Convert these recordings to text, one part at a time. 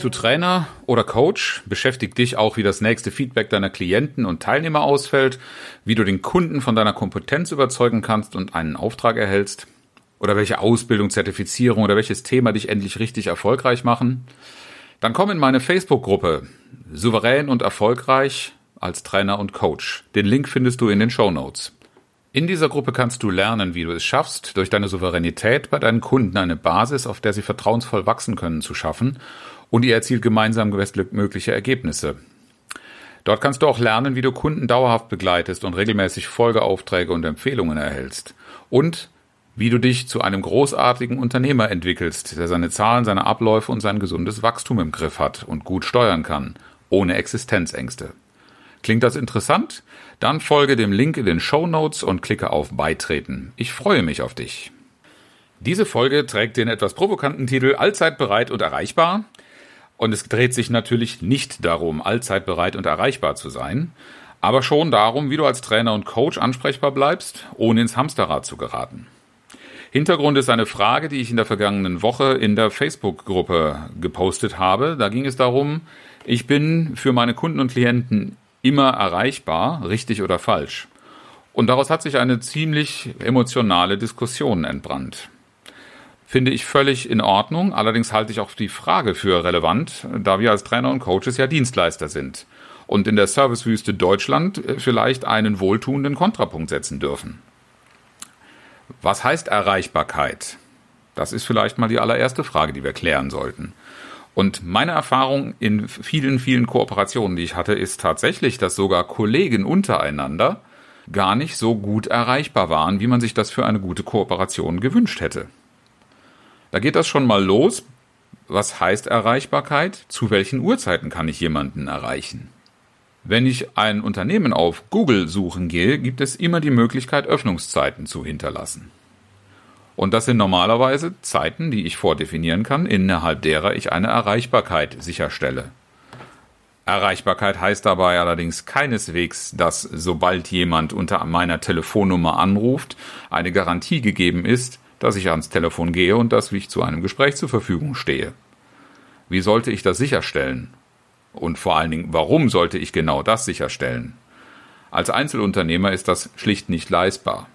Bist du Trainer oder Coach? Beschäftigt dich auch, wie das nächste Feedback deiner Klienten und Teilnehmer ausfällt, wie du den Kunden von deiner Kompetenz überzeugen kannst und einen Auftrag erhältst? Oder welche Ausbildung, Zertifizierung oder welches Thema dich endlich richtig erfolgreich machen? Dann komm in meine Facebook-Gruppe Souverän und erfolgreich als Trainer und Coach. Den Link findest du in den Show Notes. In dieser Gruppe kannst du lernen, wie du es schaffst, durch deine Souveränität bei deinen Kunden eine Basis, auf der sie vertrauensvoll wachsen können, zu schaffen und ihr erzielt gemeinsam mögliche Ergebnisse. Dort kannst du auch lernen, wie du Kunden dauerhaft begleitest und regelmäßig Folgeaufträge und Empfehlungen erhältst. Und wie du dich zu einem großartigen Unternehmer entwickelst, der seine Zahlen, seine Abläufe und sein gesundes Wachstum im Griff hat und gut steuern kann, ohne Existenzängste. Klingt das interessant? Dann folge dem Link in den Show Notes und klicke auf Beitreten. Ich freue mich auf dich. Diese Folge trägt den etwas provokanten Titel Allzeit bereit und erreichbar. Und es dreht sich natürlich nicht darum, allzeit bereit und erreichbar zu sein, aber schon darum, wie du als Trainer und Coach ansprechbar bleibst, ohne ins Hamsterrad zu geraten. Hintergrund ist eine Frage, die ich in der vergangenen Woche in der Facebook-Gruppe gepostet habe. Da ging es darum, ich bin für meine Kunden und Klienten immer erreichbar, richtig oder falsch. Und daraus hat sich eine ziemlich emotionale Diskussion entbrannt finde ich völlig in Ordnung. Allerdings halte ich auch die Frage für relevant, da wir als Trainer und Coaches ja Dienstleister sind und in der Servicewüste Deutschland äh, vielleicht einen wohltuenden Kontrapunkt setzen dürfen. Was heißt Erreichbarkeit? Das ist vielleicht mal die allererste Frage, die wir klären sollten. Und meine Erfahrung in vielen, vielen Kooperationen, die ich hatte, ist tatsächlich, dass sogar Kollegen untereinander gar nicht so gut erreichbar waren, wie man sich das für eine gute Kooperation gewünscht hätte. Da geht das schon mal los. Was heißt Erreichbarkeit? Zu welchen Uhrzeiten kann ich jemanden erreichen? Wenn ich ein Unternehmen auf Google suchen gehe, gibt es immer die Möglichkeit, Öffnungszeiten zu hinterlassen. Und das sind normalerweise Zeiten, die ich vordefinieren kann, innerhalb derer ich eine Erreichbarkeit sicherstelle. Erreichbarkeit heißt dabei allerdings keineswegs, dass sobald jemand unter meiner Telefonnummer anruft, eine Garantie gegeben ist, dass ich ans Telefon gehe und dass ich zu einem Gespräch zur Verfügung stehe. Wie sollte ich das sicherstellen? Und vor allen Dingen, warum sollte ich genau das sicherstellen? Als Einzelunternehmer ist das schlicht nicht leistbar.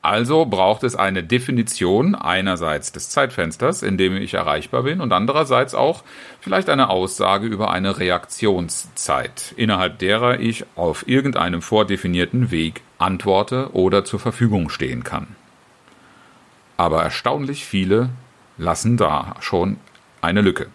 Also braucht es eine Definition einerseits des Zeitfensters, in dem ich erreichbar bin, und andererseits auch vielleicht eine Aussage über eine Reaktionszeit, innerhalb derer ich auf irgendeinem vordefinierten Weg antworte oder zur Verfügung stehen kann aber erstaunlich viele lassen da schon eine Lücke.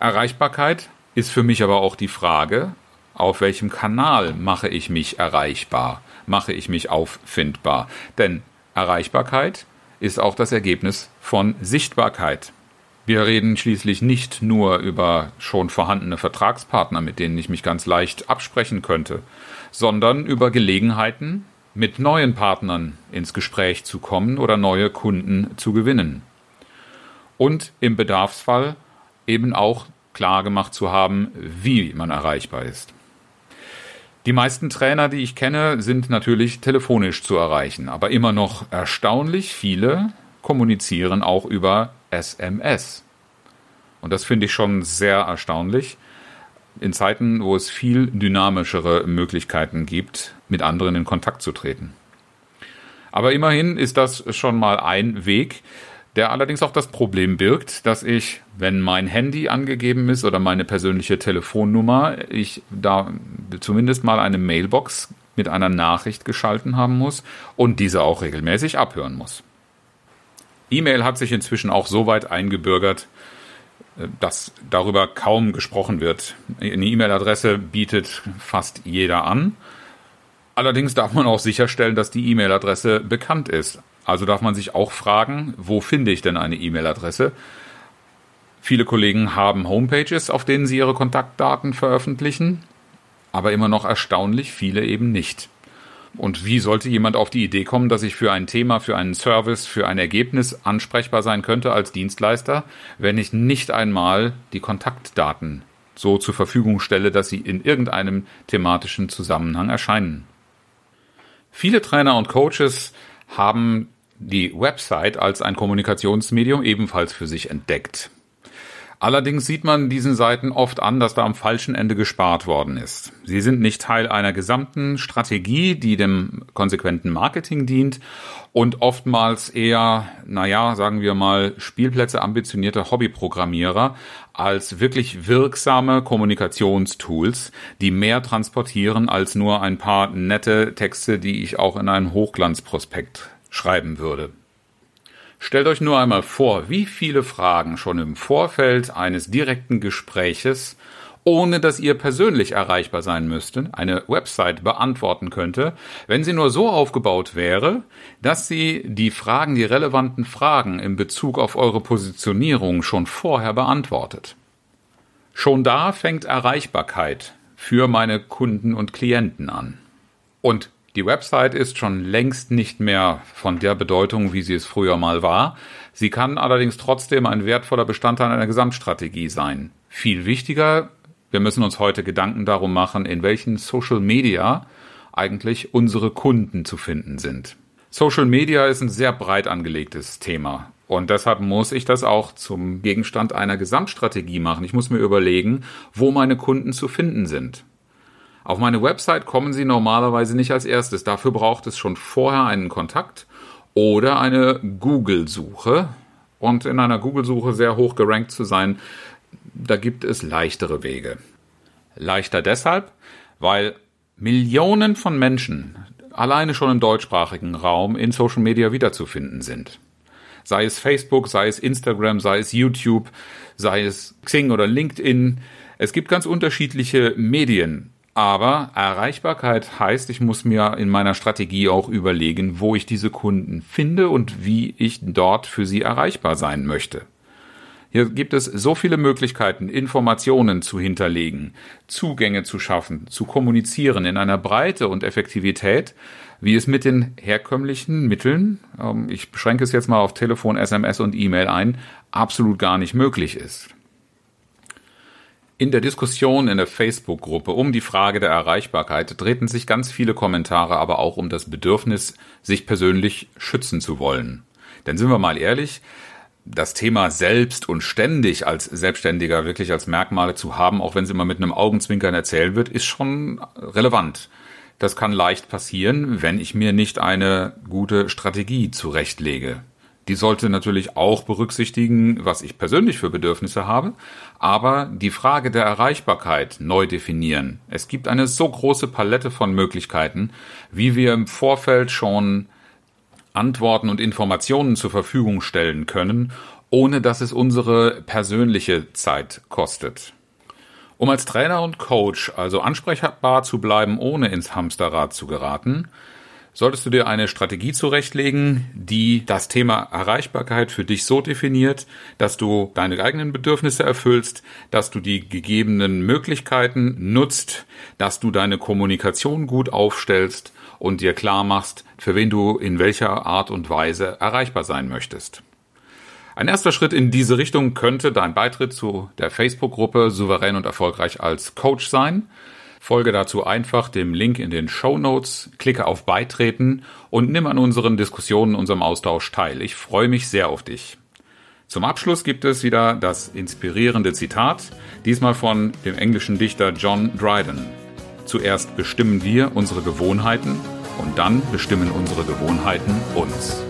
Erreichbarkeit ist für mich aber auch die Frage, auf welchem Kanal mache ich mich erreichbar, mache ich mich auffindbar. Denn Erreichbarkeit ist auch das Ergebnis von Sichtbarkeit. Wir reden schließlich nicht nur über schon vorhandene Vertragspartner, mit denen ich mich ganz leicht absprechen könnte, sondern über Gelegenheiten, mit neuen Partnern ins Gespräch zu kommen oder neue Kunden zu gewinnen. Und im Bedarfsfall eben auch klar gemacht zu haben, wie man erreichbar ist. Die meisten Trainer, die ich kenne, sind natürlich telefonisch zu erreichen, aber immer noch erstaunlich viele kommunizieren auch über SMS. Und das finde ich schon sehr erstaunlich in Zeiten, wo es viel dynamischere Möglichkeiten gibt, mit anderen in Kontakt zu treten. Aber immerhin ist das schon mal ein Weg, der allerdings auch das Problem birgt, dass ich, wenn mein Handy angegeben ist oder meine persönliche Telefonnummer, ich da zumindest mal eine Mailbox mit einer Nachricht geschalten haben muss und diese auch regelmäßig abhören muss. E-Mail hat sich inzwischen auch so weit eingebürgert, dass darüber kaum gesprochen wird. Eine E-Mail-Adresse bietet fast jeder an. Allerdings darf man auch sicherstellen, dass die E-Mail-Adresse bekannt ist. Also darf man sich auch fragen, wo finde ich denn eine E-Mail-Adresse? Viele Kollegen haben Homepages, auf denen sie ihre Kontaktdaten veröffentlichen. aber immer noch erstaunlich viele eben nicht. Und wie sollte jemand auf die Idee kommen, dass ich für ein Thema, für einen Service, für ein Ergebnis ansprechbar sein könnte als Dienstleister, wenn ich nicht einmal die Kontaktdaten so zur Verfügung stelle, dass sie in irgendeinem thematischen Zusammenhang erscheinen? Viele Trainer und Coaches haben die Website als ein Kommunikationsmedium ebenfalls für sich entdeckt. Allerdings sieht man diesen Seiten oft an, dass da am falschen Ende gespart worden ist. Sie sind nicht Teil einer gesamten Strategie, die dem konsequenten Marketing dient und oftmals eher, naja, sagen wir mal, Spielplätze ambitionierte Hobbyprogrammierer als wirklich wirksame Kommunikationstools, die mehr transportieren als nur ein paar nette Texte, die ich auch in einem Hochglanzprospekt schreiben würde. Stellt euch nur einmal vor, wie viele Fragen schon im Vorfeld eines direkten Gespräches, ohne dass ihr persönlich erreichbar sein müsstet, eine Website beantworten könnte, wenn sie nur so aufgebaut wäre, dass sie die Fragen, die relevanten Fragen in Bezug auf eure Positionierung schon vorher beantwortet. Schon da fängt Erreichbarkeit für meine Kunden und Klienten an. Und die Website ist schon längst nicht mehr von der Bedeutung, wie sie es früher mal war. Sie kann allerdings trotzdem ein wertvoller Bestandteil einer Gesamtstrategie sein. Viel wichtiger, wir müssen uns heute Gedanken darum machen, in welchen Social Media eigentlich unsere Kunden zu finden sind. Social Media ist ein sehr breit angelegtes Thema. Und deshalb muss ich das auch zum Gegenstand einer Gesamtstrategie machen. Ich muss mir überlegen, wo meine Kunden zu finden sind. Auf meine Website kommen Sie normalerweise nicht als erstes. Dafür braucht es schon vorher einen Kontakt oder eine Google-Suche. Und in einer Google-Suche sehr hoch gerankt zu sein, da gibt es leichtere Wege. Leichter deshalb, weil Millionen von Menschen alleine schon im deutschsprachigen Raum in Social Media wiederzufinden sind. Sei es Facebook, sei es Instagram, sei es YouTube, sei es Xing oder LinkedIn. Es gibt ganz unterschiedliche Medien, aber Erreichbarkeit heißt, ich muss mir in meiner Strategie auch überlegen, wo ich diese Kunden finde und wie ich dort für sie erreichbar sein möchte. Hier gibt es so viele Möglichkeiten, Informationen zu hinterlegen, Zugänge zu schaffen, zu kommunizieren in einer Breite und Effektivität, wie es mit den herkömmlichen Mitteln, ähm, ich beschränke es jetzt mal auf Telefon, SMS und E-Mail ein, absolut gar nicht möglich ist. In der Diskussion in der Facebook-Gruppe um die Frage der Erreichbarkeit drehten sich ganz viele Kommentare aber auch um das Bedürfnis, sich persönlich schützen zu wollen. Denn sind wir mal ehrlich, das Thema selbst und ständig als Selbstständiger wirklich als Merkmale zu haben, auch wenn es immer mit einem Augenzwinkern erzählt wird, ist schon relevant. Das kann leicht passieren, wenn ich mir nicht eine gute Strategie zurechtlege. Die sollte natürlich auch berücksichtigen, was ich persönlich für Bedürfnisse habe, aber die Frage der Erreichbarkeit neu definieren. Es gibt eine so große Palette von Möglichkeiten, wie wir im Vorfeld schon Antworten und Informationen zur Verfügung stellen können, ohne dass es unsere persönliche Zeit kostet. Um als Trainer und Coach also ansprechbar zu bleiben, ohne ins Hamsterrad zu geraten, solltest du dir eine Strategie zurechtlegen, die das Thema Erreichbarkeit für dich so definiert, dass du deine eigenen Bedürfnisse erfüllst, dass du die gegebenen Möglichkeiten nutzt, dass du deine Kommunikation gut aufstellst und dir klar machst, für wen du in welcher Art und Weise erreichbar sein möchtest. Ein erster Schritt in diese Richtung könnte dein Beitritt zu der Facebook-Gruppe Souverän und Erfolgreich als Coach sein. Folge dazu einfach dem Link in den Show Notes, klicke auf Beitreten und nimm an unseren Diskussionen, unserem Austausch teil. Ich freue mich sehr auf dich. Zum Abschluss gibt es wieder das inspirierende Zitat, diesmal von dem englischen Dichter John Dryden. Zuerst bestimmen wir unsere Gewohnheiten und dann bestimmen unsere Gewohnheiten uns.